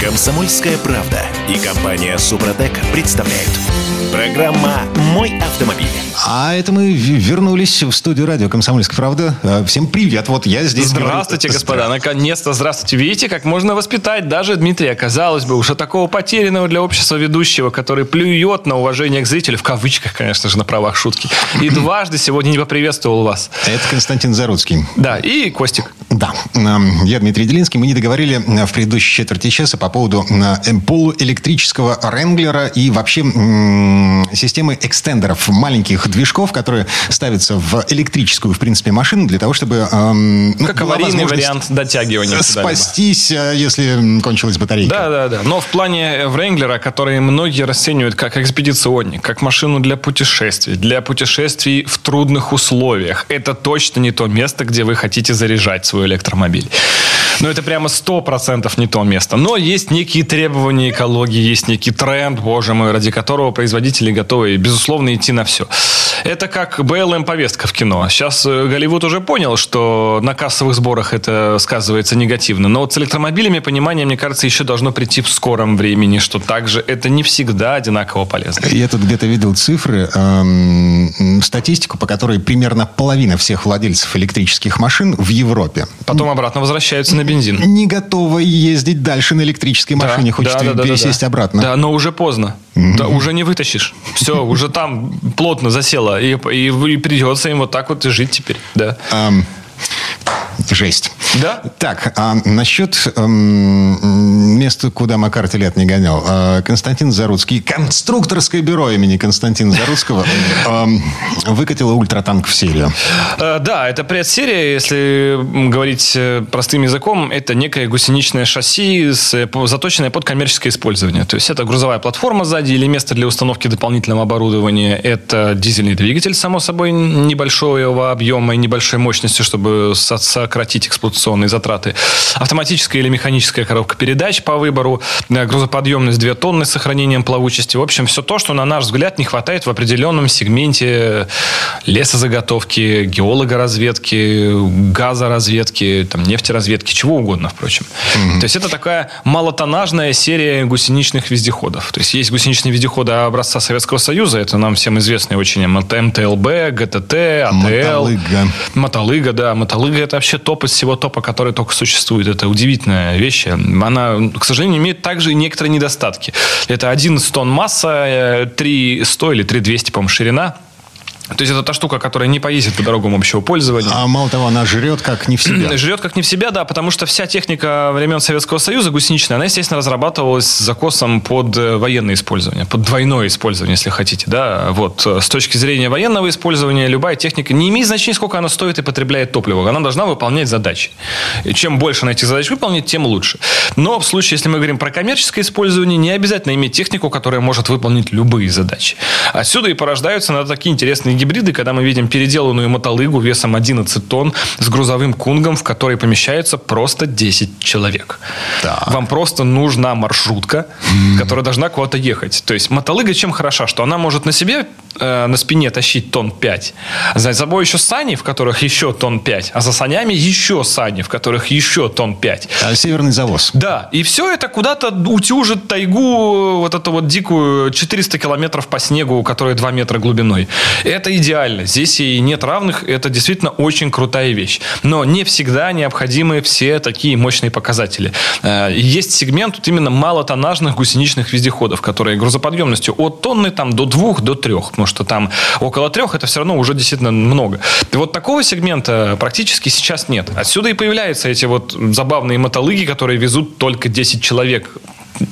Комсомольская правда и компания Супротек представляют. Программа «Мой автомобиль». А это мы вернулись в студию радио «Комсомольская правда». Э, всем привет, вот я здесь. Здравствуйте, говорю. господа, наконец-то здравствуйте. Видите, как можно воспитать даже Дмитрия, казалось бы, уже такого потерянного для общества ведущего, который плюет на уважение к зрителю, в кавычках, конечно же, на правах шутки. И <clears throat> дважды сегодня не поприветствовал вас. Это Константин Заруцкий. Да, и Костик. Да, эм, я Дмитрий Делинский. Мы не договорили э, в предыдущей четверти часа по поводу э, полуэлектрического Ренглера и вообще системы экстендеров, маленьких движков, которые ставятся в электрическую, в принципе, машину для того, чтобы... Эм, ну, как аварийный вариант дотягивания. Спастись, э, если кончилась батарейка. Да, да, да. Но в плане Wrangler, который многие расценивают как экспедиционник, как машину для путешествий, для путешествий в трудных условиях, это точно не то место, где вы хотите заряжать свой электромобиль. Но это прямо 100% не то место. Но есть некие требования экологии, есть некий тренд, боже мой, ради которого производители готовы, безусловно, идти на все. Это как БЛМ-повестка в кино. Сейчас э, Голливуд уже понял, что на кассовых сборах это сказывается негативно. Но вот с электромобилями понимание, мне кажется, еще должно прийти в скором времени, что также это не всегда одинаково полезно. Я тут где-то видел цифры, эм, статистику, по которой примерно половина всех владельцев электрических машин в Европе. Потом обратно возвращаются на бензин. Не готовы ездить дальше на электрической машине, да, хочет да, да, пересесть да, да. обратно. Да, но уже поздно. Да, уже не вытащишь. Все, уже там плотно засело. И, и, и придется им вот так вот жить теперь. Да. Um, жесть. Да? Так, а насчет эм, места, куда Макар лет не гонял. Э, Константин Заруцкий, конструкторское бюро имени Константина Заруцкого <laughs> эм, выкатило ультратанк в серию. Э, да, это предсерия, если говорить э, простым языком, это некое гусеничное шасси, с, заточенное под коммерческое использование. То есть это грузовая платформа сзади или место для установки дополнительного оборудования. Это дизельный двигатель, само собой, небольшого объема и небольшой мощности, чтобы сократить эксплуатацию инвестиционные затраты. Автоматическая или механическая коробка передач по выбору, э, грузоподъемность 2 тонны с сохранением плавучести. В общем, все то, что, на наш взгляд, не хватает в определенном сегменте лесозаготовки, геологоразведки, газоразведки, там, нефтеразведки, чего угодно, впрочем. Mm-hmm. То есть это такая малотонажная серия гусеничных вездеходов. То есть есть гусеничные вездеходы образца Советского Союза, это нам всем известные очень МТЛБ, ГТТ, АТЛ. Мотолыга. Мотолыга, да. Мотолыга это вообще топ из всего топа, который только существует. Это удивительная вещь. Она, к сожалению, имеет также и некоторые недостатки. Это 11 тонн масса, 3,100 или 3,200, по-моему, ширина. То есть это та штука, которая не поездит по дорогам общего пользования. А мало того, она жрет как не в себя. <clears throat> Жрет как не в себя, да, потому что вся техника времен Советского Союза гусеничная, она, естественно, разрабатывалась с закосом под э, военное использование, под двойное использование, если хотите, да. Вот с точки зрения военного использования любая техника не имеет значения, сколько она стоит и потребляет топливо. Она должна выполнять задачи. И чем больше она этих задач выполнит, тем лучше. Но в случае, если мы говорим про коммерческое использование, не обязательно иметь технику, которая может выполнить любые задачи. Отсюда и порождаются на такие интересные гибриды, когда мы видим переделанную мотолыгу весом 11 тонн с грузовым кунгом, в которой помещается просто 10 человек. Да. Вам просто нужна маршрутка, mm. которая должна куда-то ехать. То есть мотолыга чем хороша? Что она может на себе э, на спине тащить тонн 5. За собой еще сани, в которых еще тонн 5. А за санями еще сани, в которых еще тонн 5. А северный завоз. Да. И все это куда-то утюжит тайгу, вот эту вот дикую 400 километров по снегу, которая 2 метра глубиной. Это идеально. Здесь и нет равных. Это действительно очень крутая вещь. Но не всегда необходимы все такие мощные показатели. Э, есть сегмент вот именно малотоннажных гусеничных вездеходов, которые грузоподъемностью от тонны там, до двух, до трех потому что там около трех это все равно уже действительно много. И вот такого сегмента практически сейчас нет. Отсюда и появляются эти вот забавные мотолыги, которые везут только 10 человек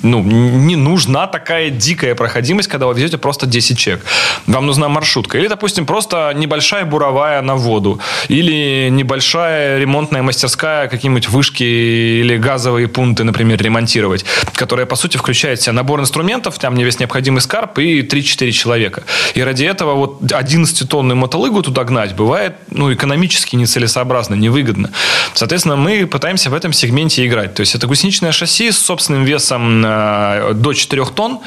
ну, не нужна такая дикая проходимость, когда вы везете просто 10 человек. Вам нужна маршрутка. Или, допустим, просто небольшая буровая на воду. Или небольшая ремонтная мастерская, какие-нибудь вышки или газовые пункты, например, ремонтировать, которая, по сути, включает в себя набор инструментов, там не весь необходимый скарб и 3-4 человека. И ради этого вот 11-тонную мотолыгу туда гнать бывает ну, экономически нецелесообразно, невыгодно. Соответственно, мы пытаемся в этом сегменте играть. То есть это гусеничное шасси с собственным весом до 4 тонн,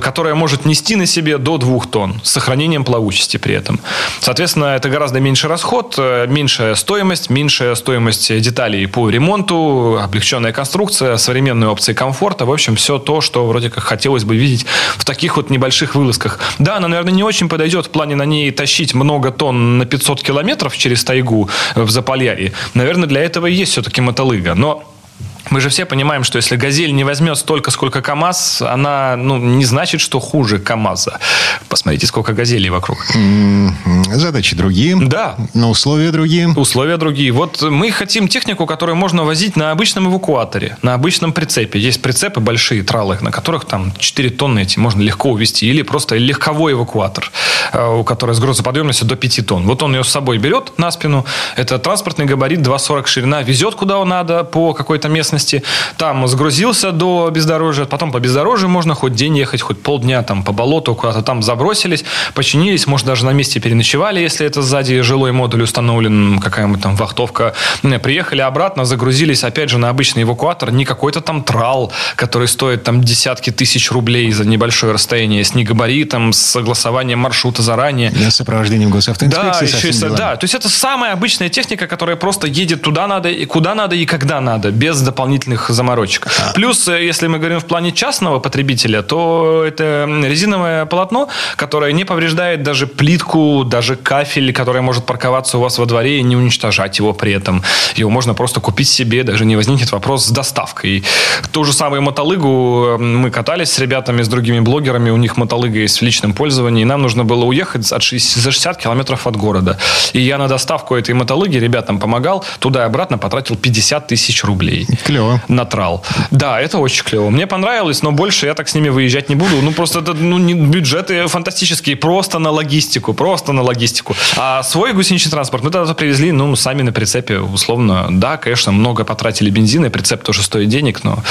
которая может нести на себе до 2 тонн с сохранением плавучести при этом. Соответственно, это гораздо меньше расход, э, меньшая стоимость, меньшая стоимость деталей по ремонту, облегченная конструкция, современные опции комфорта. В общем, все то, что вроде как хотелось бы видеть в таких вот небольших вылазках. Да, она, наверное, не очень подойдет в плане на ней тащить много тонн на 500 километров через тайгу в Заполярье. Наверное, для этого и есть все-таки мотолыга. Но мы же все понимаем, что если «Газель» не возьмет столько, сколько КАМАЗ, она ну, не значит, что хуже КАМАЗа. Посмотрите, сколько «Газелей» вокруг. Задачи другие. Да. Но условия другие. Условия другие. Вот мы хотим технику, которую можно возить на обычном эвакуаторе, на обычном прицепе. Есть прицепы большие, тралы, на которых там 4 тонны эти можно легко увезти. Или просто легковой эвакуатор, э, у которой с грузоподъемностью до 5 тонн. Вот он ее с собой берет на спину. Это транспортный габарит 2,40 ширина. Везет куда надо по какой-то местности поверхности, там сгрузился до бездорожья, потом по бездорожью можно хоть день ехать, хоть полдня там по болоту куда-то там забросились, починились, может, даже на месте переночевали, если это сзади жилой модуль установлен, какая-нибудь там вахтовка. Приехали обратно, загрузились, опять же, на обычный эвакуатор, не какой-то там трал, который стоит там десятки тысяч рублей за небольшое расстояние, с негабаритом, с согласованием маршрута заранее. Для сопровождения госавтоинспекции. Да, еще и, да, то есть это самая обычная техника, которая просто едет туда надо, и куда надо, и когда надо, без дополнительных заморочек. А. Плюс, э, если мы говорим в плане частного потребителя, то это резиновое полотно, которое не повреждает даже плитку, даже кафель, который может парковаться у вас во дворе и не уничтожать его при этом. Его можно просто купить себе, даже не возникнет вопрос с доставкой. Ту же самую мотолыгу мы катались с ребятами, с другими блогерами, у них мотолыга есть в личном пользовании, и нам нужно было уехать от 60, за 60 километров от города. И я на доставку этой мотолыги ребятам помогал, туда и обратно потратил 50 тысяч рублей. Клево. На трал. Да, это очень клево. Мне понравилось, но больше я так с ними выезжать не буду. Ну, просто это ну, не, бюджеты фантастические, просто на логистику, просто на логистику. А свой гусеничный транспорт мы тогда привезли, ну, сами на прицепе, условно. Да, конечно, много потратили бензина, и прицеп тоже стоит денег, но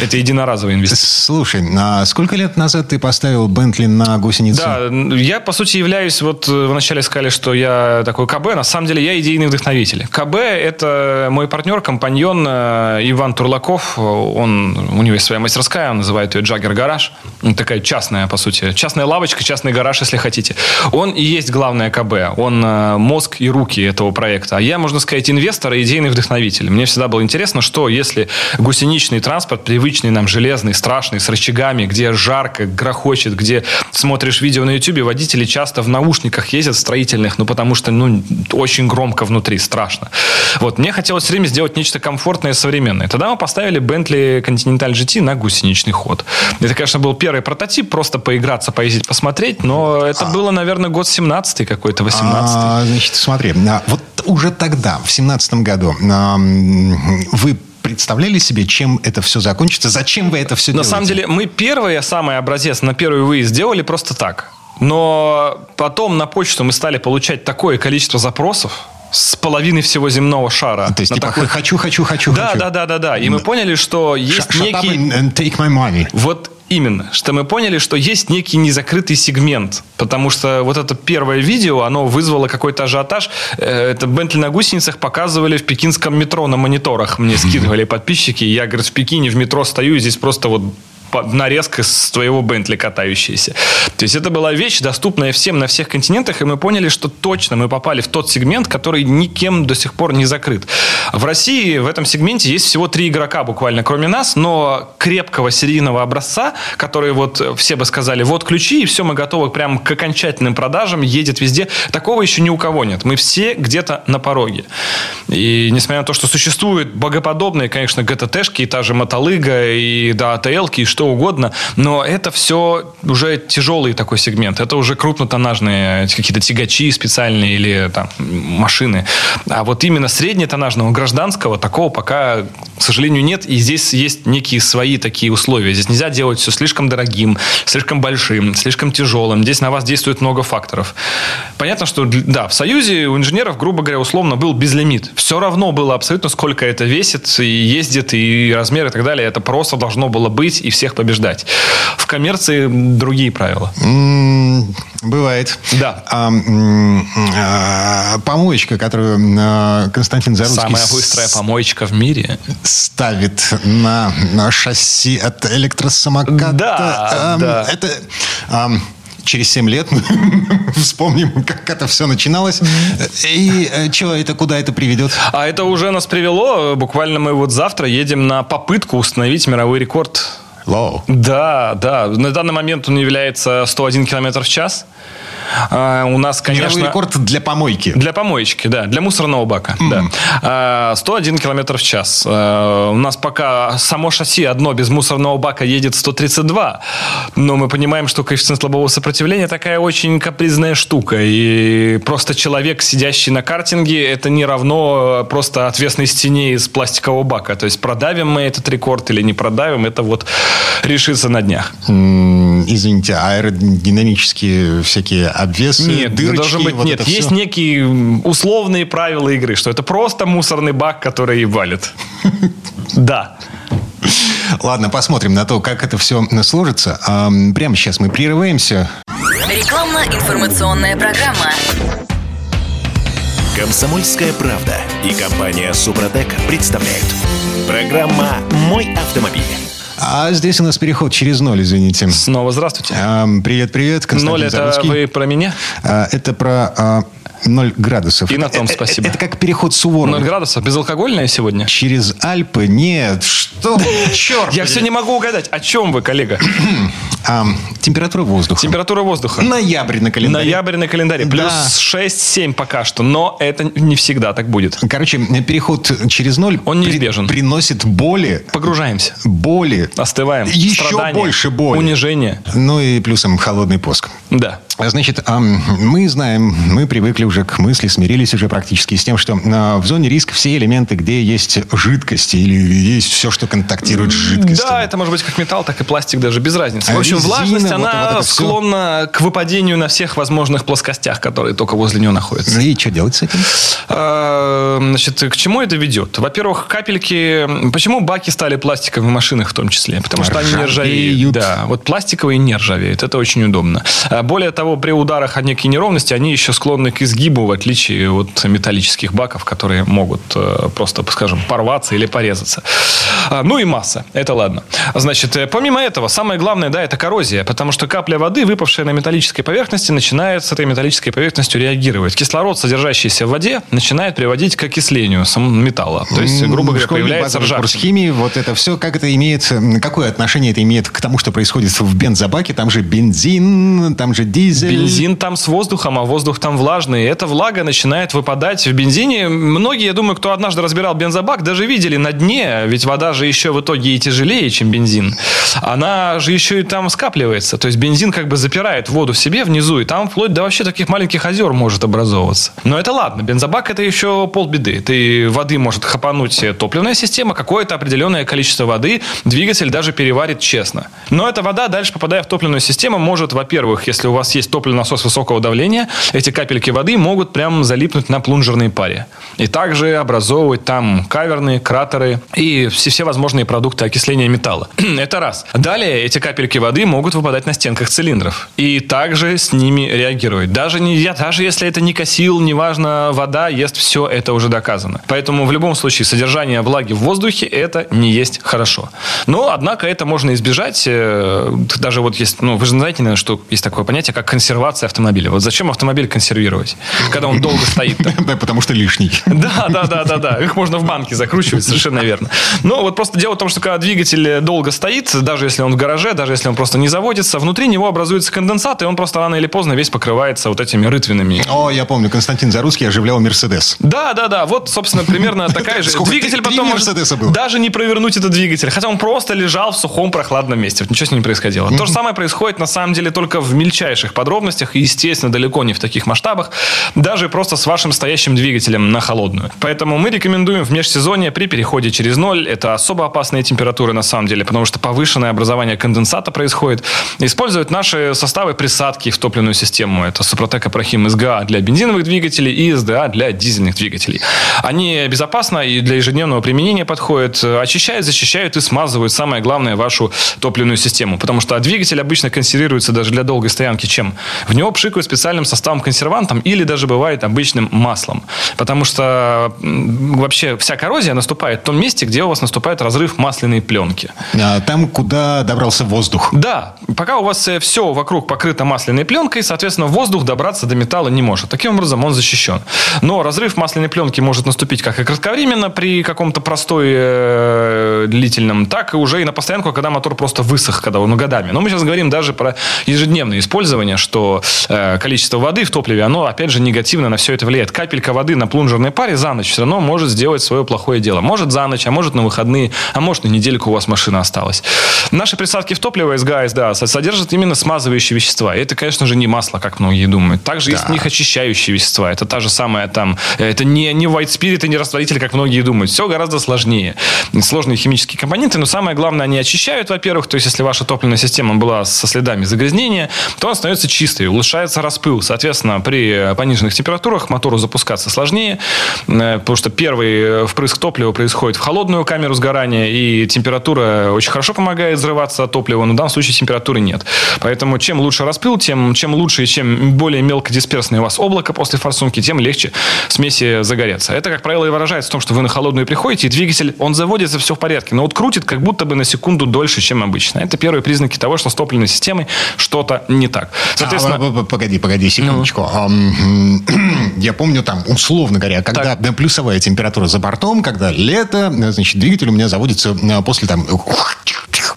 это единоразовая инвестиция. Слушай, а сколько лет назад ты поставил Бентли на гусеницу? Да, я, по сути, являюсь, вот э, вначале сказали, что я такой КБ, на самом деле я идейный вдохновитель. КБ – это мой партнер, компаньон э, Иван Турлаков, он, у него есть своя мастерская, он называет ее Джаггер Гараж. Такая частная, по сути, частная лавочка, частный гараж, если хотите. Он и есть главное КБ, он э, мозг и руки этого проекта. А я, можно сказать, инвестор и идейный вдохновитель. Мне всегда было интересно, что если гусеничный транспорт, привычный нам, железный, страшный, с рычагами, где жарко, грохочет, где смотришь видео на YouTube, водители часто в наушниках ездят строительных, ну, потому что, ну, очень громко внутри, страшно. Вот, мне хотелось все время сделать нечто комфортное и современное. Тогда мы поставили Bentley Continental GT на гусеничный ход. Это, конечно, был первый прототип, просто поиграться, поездить, посмотреть, но это а... было, наверное, год 17 какой-то, 18 а, Значит, смотри, а, вот уже тогда, в 17 году, вы представляли себе, чем это все закончится? Зачем вы это все На делаете? На самом деле, мы первый, самый образец на первый выезд сделали просто так. Но потом на почту мы стали получать такое количество запросов, с половины всего земного шара. То есть, типа, такой... хочу, хочу, хочу, да, хочу. Да, да, да, да. И мы поняли, что есть Shut некий... And take my money. Вот Именно, что мы поняли, что есть некий незакрытый сегмент, потому что вот это первое видео, оно вызвало какой-то ажиотаж. Э, это Бентли на гусеницах показывали в пекинском метро на мониторах, мне <laughs> скидывали подписчики. Я, говорит, в Пекине в метро стою, и здесь просто вот нарезка с твоего Бентли катающаяся. То есть это была вещь, доступная всем на всех континентах, и мы поняли, что точно мы попали в тот сегмент, который никем до сих пор не закрыт. В России в этом сегменте есть всего три игрока буквально, кроме нас, но крепкого серийного образца, который вот все бы сказали, вот ключи, и все, мы готовы прям к окончательным продажам, едет везде. Такого еще ни у кого нет. Мы все где-то на пороге. И несмотря на то, что существуют богоподобные, конечно, ГТТшки, и та же Мотолыга, и да, АТЛки, и что что угодно, но это все уже тяжелый такой сегмент. Это уже крупнотоннажные какие-то тягачи специальные или там машины. А вот именно среднетоннажного гражданского такого пока, к сожалению, нет. И здесь есть некие свои такие условия. Здесь нельзя делать все слишком дорогим, слишком большим, слишком тяжелым. Здесь на вас действует много факторов. Понятно, что да, в Союзе у инженеров, грубо говоря, условно был безлимит. Все равно было абсолютно, сколько это весит, и ездит, и размер, и так далее. Это просто должно было быть, и всех побеждать. В коммерции другие правила. Бывает. Да. А, а, помоечка, которую а, Константин Заруцкий... Самая быстрая помоечка в мире. Ставит на, на шасси от электросамоката. Да, а, да. Это... А, через 7 лет <laughs> вспомним, как это все начиналось. И э, что это, куда это приведет? А это уже нас привело. Буквально мы вот завтра едем на попытку установить мировой рекорд Low. Да, да. На данный момент он является 101 км в час. А, у нас, конечно... Мировой рекорд для помойки. Для помоечки, да. Для мусорного бака, mm. да. А, 101 км в час. А, у нас пока само шасси одно без мусорного бака едет 132. Но мы понимаем, что коэффициент слабого сопротивления такая очень капризная штука. И просто человек, сидящий на картинге, это не равно просто отвесной стене из пластикового бака. То есть продавим мы этот рекорд или не продавим, это вот решится на днях. Извините, аэродинамические всякие обвесы, Нет, дырочки, должен быть, вот нет, это есть все? некие условные правила игры, что это просто мусорный бак, который валит. <laughs> Да. Ладно, посмотрим на то, как это все сложится. Прямо сейчас мы прерываемся. Рекламно-информационная программа. Комсомольская правда и компания Супротек представляют. Программа «Мой автомобиль». А здесь у нас переход через ноль, извините. Снова здравствуйте. Привет-привет, Константин Ноль, это вы про меня? А, Это про а, ноль градусов. И на том Это- спасибо. Это как переход Суворова. Ноль градусов? Безалкогольное сегодня? Через Альпы? Нет, что <laughs> черт! Я все не могу угадать. О чем вы, коллега? <clears throat> А, температура воздуха. Температура воздуха. Ноябрь на календаре. Ноябрь на календаре. Да. Плюс 6-7 пока что. Но это не всегда так будет. Короче, переход через ноль Он неизбежен. приносит боли, Погружаемся. боли, Остываем. еще Страдания, больше боли. Унижение. Ну и плюсом холодный поск. Да. Значит, ам, мы знаем, мы привыкли уже к мысли, смирились уже практически с тем, что а, в зоне риска все элементы, где есть жидкости или есть все, что контактирует с жидкостью. Да, это может быть как металл, так и пластик даже, без разницы. В общем, Резина, влажность, вот- она вот склонна к выпадению на всех возможных плоскостях, которые только возле нее находятся. И что делать с этим? А, Значит, к чему это ведет? Во-первых, капельки... Почему баки стали пластиковыми в машинах в том числе? Потому что они не ржавеют. Ржавеют. Да, вот пластиковые не ржавеют. Это очень удобно. А Более того, при ударах о некие неровности они еще склонны к изгибу, в отличие от металлических баков, которые могут э, просто, скажем, порваться или порезаться. А, Ну и масса. Это ладно. Значит, э, помимо этого, самое главное, да, это коррозия. Потому что капля воды, выпавшая на металлической поверхности, начинает с этой металлической поверхностью реагировать. Кислород, содержащийся в воде, начинает приводить к окислению металла. То есть, грубо говоря, появляется базовый курс ржавчина. химии, вот это все, как это имеет, какое отношение это имеет к тому, что происходит в бензобаке? Там же бензин, там же дизель. Бензин там с воздухом, а воздух там влажный. Эта влага начинает выпадать в бензине. Многие, я думаю, кто однажды разбирал бензобак, даже видели на дне, ведь вода же еще в итоге и тяжелее, чем бензин. Она же еще и там скапливается. То есть бензин как бы запирает воду в себе внизу, и там вплоть до вообще таких маленьких озер может образовываться. Но это ладно. Бензобак это еще полбеды. Ты воды может хапануть топливная система, какое-то определенное количество воды двигатель даже переварит честно. Но эта вода дальше, попадая в топливную систему, может, во-первых, если у вас есть топливный насос высокого давления, эти капельки воды могут прям залипнуть на плунжерной паре. И также образовывать там каверны, кратеры и все, все возможные продукты окисления металла. <clears throat> Это раз. Далее эти капельки воды могут выпадать на стенках цилиндров. И также с ними реагировать. Даже, не, я- даже если это не косил, неважно, вода ест все, это уже доказано. Поэтому в любом случае содержание влаги в воздухе это не есть хорошо. Но, однако, это можно избежать. Э, Даже вот есть, ну, вы же знаете, наверное, что есть такое понятие, как консервация автомобиля. Вот зачем автомобиль консервировать, когда он долго стоит? <laughs> Да, потому что лишний. <laughs> Да, да, да, да, да. Их можно в банке закручивать, совершенно верно. Но вот просто дело в том, что когда двигатель долго стоит, даже если он в гараже, даже если он просто не заводится, внутри него образуется конденсат, и он просто рано или поздно весь покрывается вот этими рытвинами. О, я помню, Константин Зарусский оживлял Мерседес. Да, да, да. Вот, собственно, примерно <laughs> такая же. Двигатель потом может даже не провернуть этот двигатель, хотя он просто лежал в сухом прохладном месте. Ничего с ним не происходило. То же самое происходит на самом деле только в мельчайших подробностях и, естественно, далеко не в таких масштабах, даже просто с вашим стоящим двигателем на холодную. Поэтому мы рекомендуем в межсезонье при переходе через ноль, это особо опасные температуры на самом деле, потому что повышенное образование конденсата происходит, использовать наши составы присадки в топливную систему. Это Супротек Апрахим СГА для бензиновых двигателей и СДА для дизельных двигателей. Они безопасно и для ежедневного применения подходят, очищают, защищают и смазывают, самое главное, вашу топливную систему. Потому что двигатель обычно консервируется даже для долгой стоянки чем? В него пшикают специальным составом консервантом или даже бывает обычным маслом. Потому что вообще вся коррозия наступает в том месте, где у вас наступает разрыв масляной пленки. А, Там, куда добрался воздух. Да, пока у вас все вокруг покрыто масляной пленкой, соответственно, воздух добраться до металла не может. Таким образом, он защищен. Но разрыв масляной пленки может наступить как и кратковременно при каком-то простой э, длительном, так и уже и на постоянку, когда мотор просто высох, когда он годами. Но мы сейчас говорим даже про ежедневное использование, что э, количество воды в топливе, оно, опять же, негативно на все это влияет. Капелька воды на плунжерной паре за ночь все равно может сделать свое плохое дело. Может за ночь, а может на выходные, а может на недельку у вас машина осталась. Наши присадки в топливо из ГАИС, да, содержат именно смазывающие вещества. И это, конечно же, не масло, как многие думают. Также да. есть в них очищающие вещества. Это та же самая там, это не, не white spirit и не растворитель, как многие думают. Все гораздо сложнее. Сложные химические компоненты, но самое главное, они очищают, во-первых, то есть если ваша топливная система была со следами загрязнения, то она становится чистой, улучшается распыл. Соответственно, при пониженных температурах мотору запускаться сложнее, э, потому что первый впрыск топлива происходит в холодную камеру сгорания, и температура очень хорошо помогает взрываться от топлива, но в данном случае температуры нет. Поэтому чем лучше распыл, тем чем лучше и чем более мелкодисперсное у вас облако после форсунки, тем легче смеси загореться. Это, как правило, и выражается в том, что вы на холодную приходите, и двигатель, он заводится, все в порядке, но вот крутит как будто бы на секунду дольше, чем обычно. Это первые признаки того, что с топливной системой что-то не так. Соответственно... А, погоди, погоди, секундочку. Ну. <clears throat> Я помню там, условно говоря, когда так. плюсовая температура за бортом, когда лето, значит, двигатель у меня заводится а, после там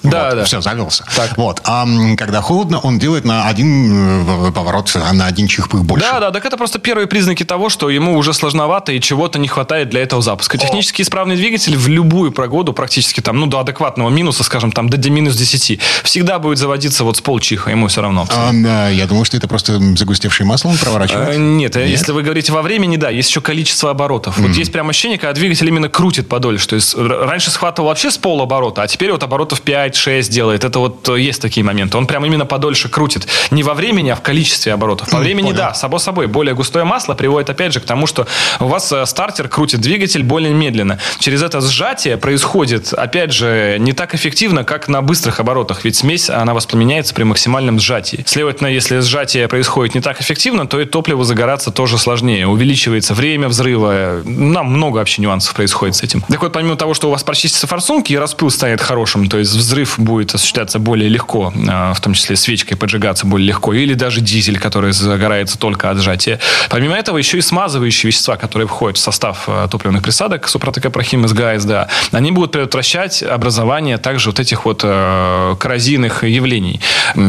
да, вот, да. Все, завелся. Так. Вот. А когда холодно, он делает на один э, поворот, а на один чихпых больше. Да, да, так это просто первые признаки того, что ему уже сложновато и чего-то не хватает для этого запуска. Технически исправный двигатель в любую погоду, практически там, ну, до адекватного минуса, скажем, там, до минус 10, всегда будет заводиться вот с полчиха, ему все равно. А, да, я думаю, что это просто загустевшее масло он проворачивает. А, нет, нет, если вы говорите во времени, да, есть еще количество оборотов. Mm. Вот есть прям ощущение, когда двигатель именно крутит подольше. То есть раньше схватывал вообще с полоборота, а теперь вот оборотов 5 5-6 делает. Это вот э, есть такие моменты. Он прям именно подольше крутит. Не во времени, а в количестве оборотов. По времени, Понял. да, само собой. Более густое масло приводит, опять же, к тому, что у вас э, стартер крутит двигатель более медленно. Через это сжатие происходит, опять же, не так эффективно, как на быстрых оборотах. Ведь смесь, она воспламеняется при максимальном сжатии. Следовательно, если сжатие происходит не так эффективно, то и топливо загораться тоже сложнее. Увеличивается время взрыва. Нам много вообще нюансов происходит с этим. Так вот, помимо того, что у вас прочистятся форсунки и распыл станет хорошим, то есть взрыв взрыв будет осуществляться более легко, а, в том числе свечкой поджигаться более легко, или даже дизель, который загорается только от сжатия. Помимо этого, еще и смазывающие вещества, которые входят в состав а, топливных присадок, супротекопрохим из ГАСДА, они будут предотвращать образование также вот этих вот э, коррозийных явлений,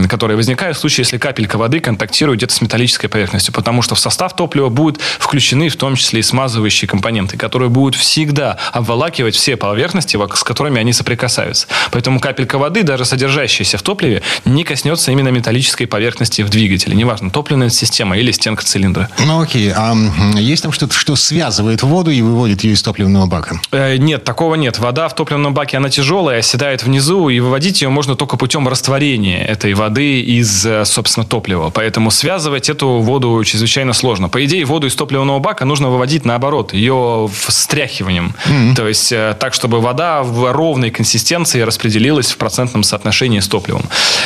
которые возникают в случае, если капелька воды контактирует где-то с металлической поверхностью, потому что в состав топлива будут включены в том числе и смазывающие компоненты, которые будут всегда обволакивать все поверхности, с которыми они соприкасаются. Поэтому капелька воды, даже содержащаяся в топливе, не коснется именно металлической поверхности в двигателе. Неважно, топливная система или стенка цилиндра. Ну окей. А есть там что-то, что связывает воду и выводит ее из топливного бака? Э, нет, такого нет. Вода в топливном баке, она тяжелая, оседает внизу, и выводить ее можно только путем растворения этой воды из, э, собственно, топлива. Поэтому связывать эту воду чрезвычайно сложно. По идее, воду из топливного бака нужно выводить наоборот, ее встряхиванием. Mm-hmm. То есть э, так, чтобы вода в ровной консистенции распределилась в процентном соотношении с топливом.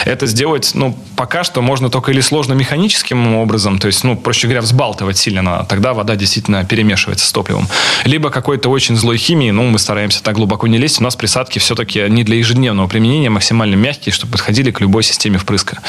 Это сделать, ну, пока что можно только или сложно механическим образом, то есть, ну, проще говоря, взбалтывать сильно тогда вода действительно перемешивается с топливом. Либо какой-то очень злой химии, ну, мы стараемся так глубоко не лезть, у нас присадки все-таки не для ежедневного применения, максимально мягкие, чтобы подходили к любой системе впрыска.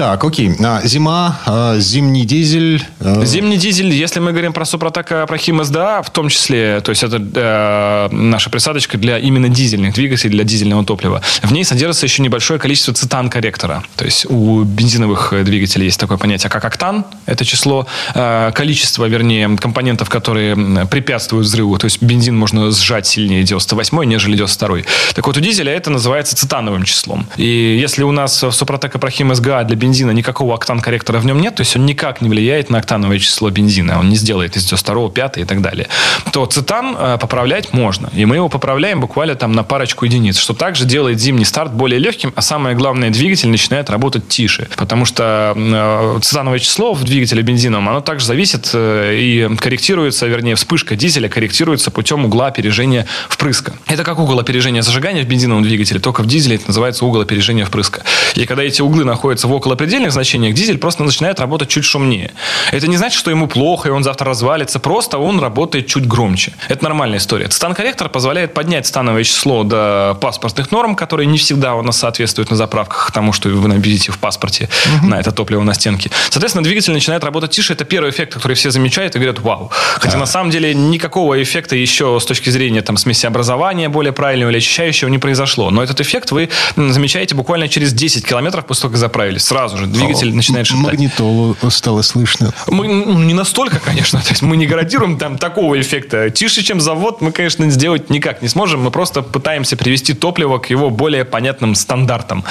Так, окей. А, зима, а, зимний дизель. А... Зимний дизель, если мы говорим про Супротек, про Хим СДА, в том числе, то есть это э, наша присадочка для именно дизельных двигателей, для дизельного топлива. В ней содержится еще небольшое количество цитан-корректора. То есть у бензиновых двигателей есть такое понятие, как октан. Это число, э, количество, вернее, компонентов, которые препятствуют взрыву. То есть бензин можно сжать сильнее 98 нежели 92 Так вот, у дизеля это называется цитановым числом. И если у нас Супротек Прохим СГА для бензина никакого октан-корректора в нем нет, то есть он никак не влияет на октановое число бензина, он не сделает из 92 5 и так далее, то цитан э, поправлять можно. И мы его поправляем буквально там на парочку единиц, что также делает зимний старт более легким, а самое главное, двигатель начинает работать тише. Потому что э, цитановое число в двигателе бензиновом, оно также зависит э, и корректируется, вернее, вспышка дизеля корректируется путем угла опережения впрыска. Это как угол опережения зажигания в бензиновом двигателе, только в дизеле это называется угол опережения впрыска. И когда эти углы находятся в около предельных значениях, дизель просто начинает работать чуть шумнее. Это не значит, что ему плохо, и он завтра развалится, просто он работает чуть громче. Это нормальная история. Стан-корректор позволяет поднять становое число до паспортных норм, которые не всегда у нас соответствуют на заправках тому, что вы видите в паспорте угу. на это топливо на стенке. Соответственно, двигатель начинает работать тише. Это первый эффект, который все замечают и говорят, вау. Хотя да. на самом деле никакого эффекта еще с точки зрения там, смеси образования более правильного или очищающего не произошло. Но этот эффект вы замечаете буквально через 10 километров после того, как заправились. Сразу же двигатель начинает шептать. Магнитолу стало слышно. Мы, ну, не настолько, конечно. То есть мы не гарантируем там такого эффекта. Тише, чем завод, мы, конечно, сделать никак не сможем. Мы просто пытаемся привести топливо к его более понятным стандартам.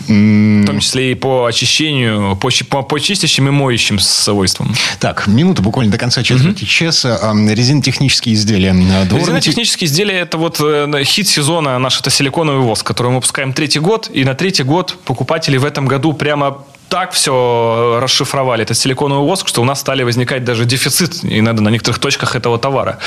В том числе и по очищению, по, по, по чистящим и моющим свойствам. Так, минута буквально до конца четверти часа. Резинотехнические изделия. Дворники- Резинотехнические изделия – это вот э, хит сезона наш, это силиконовый воск, который мы выпускаем третий год, и на третий год покупатели в этом году прямо так все расшифровали, этот силиконовый воск, что у нас стали возникать даже дефицит иногда на некоторых точках этого товара.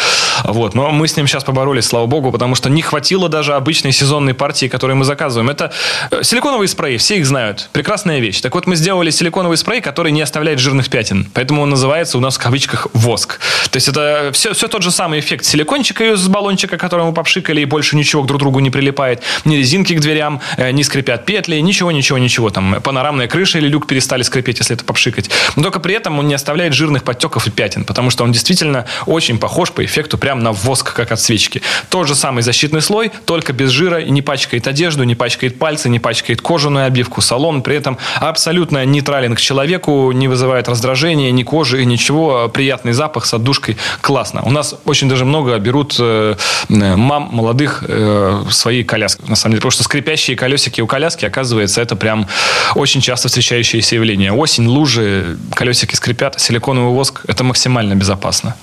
Вот. Но мы с ним сейчас поборолись, слава богу, потому что не хватило даже обычной сезонной партии, которые мы заказываем. Это э, силиконовые спреи, все их знают. Прекрасная вещь. Так вот, мы сделали силиконовый спрей, который не оставляет жирных пятен. Поэтому он называется у нас в кавычках воск. То есть это все, все тот же самый эффект силикончика из баллончика, который мы попшикали, и больше ничего к друг другу не прилипает. Ни резинки к дверям, э, не скрипят петли, ничего, ничего, ничего. Там панорамная крыша или люк перестали скрипеть, если это попшикать. Но только при этом он не оставляет жирных подтеков и пятен, потому что он действительно очень похож по эффекту прям на воск, как от свечки. Тот же самый защитный слой, только без жира и не пачкает одежду, не пачкает пальцы, не пачкает кожаную обивку, салон. При этом абсолютно нейтрален к человеку, не вызывает раздражения, ни кожи, ничего. Приятный запах с отдушкой. Классно. У нас очень даже много берут э, мам молодых э, свои коляски. На самом деле, потому что скрипящие колесики у коляски, оказывается, это прям очень часто встречающееся явление. Осень, лужи, колесики скрипят, силиконовый воск – это максимально безопасно.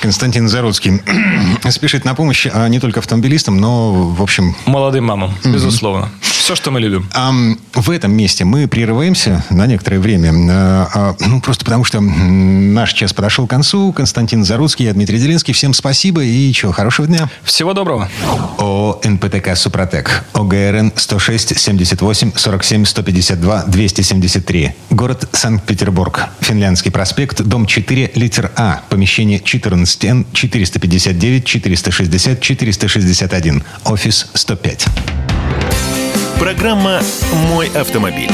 Константин Заруцкий <clears throat> спешит на помощь а, не только автомобилистам, но, в общем... Молодым мамам, безусловно. Все, что мы любим. Ам, в этом месте мы прерываемся на некоторое время. А, а, ну, просто потому что наш час подошел к концу. Константин Заруцкий, я Дмитрий Делинский. Всем спасибо и чего, хорошего дня. Всего доброго. ООО НПТК «Супротек». ОГРН 106 78 47 152 273. Город Санкт-Петербург. Финляндский проспект, дом 4, литер А. Помещение 14Н 459 460 461. Офис 105. Программа «Мой автомобиль».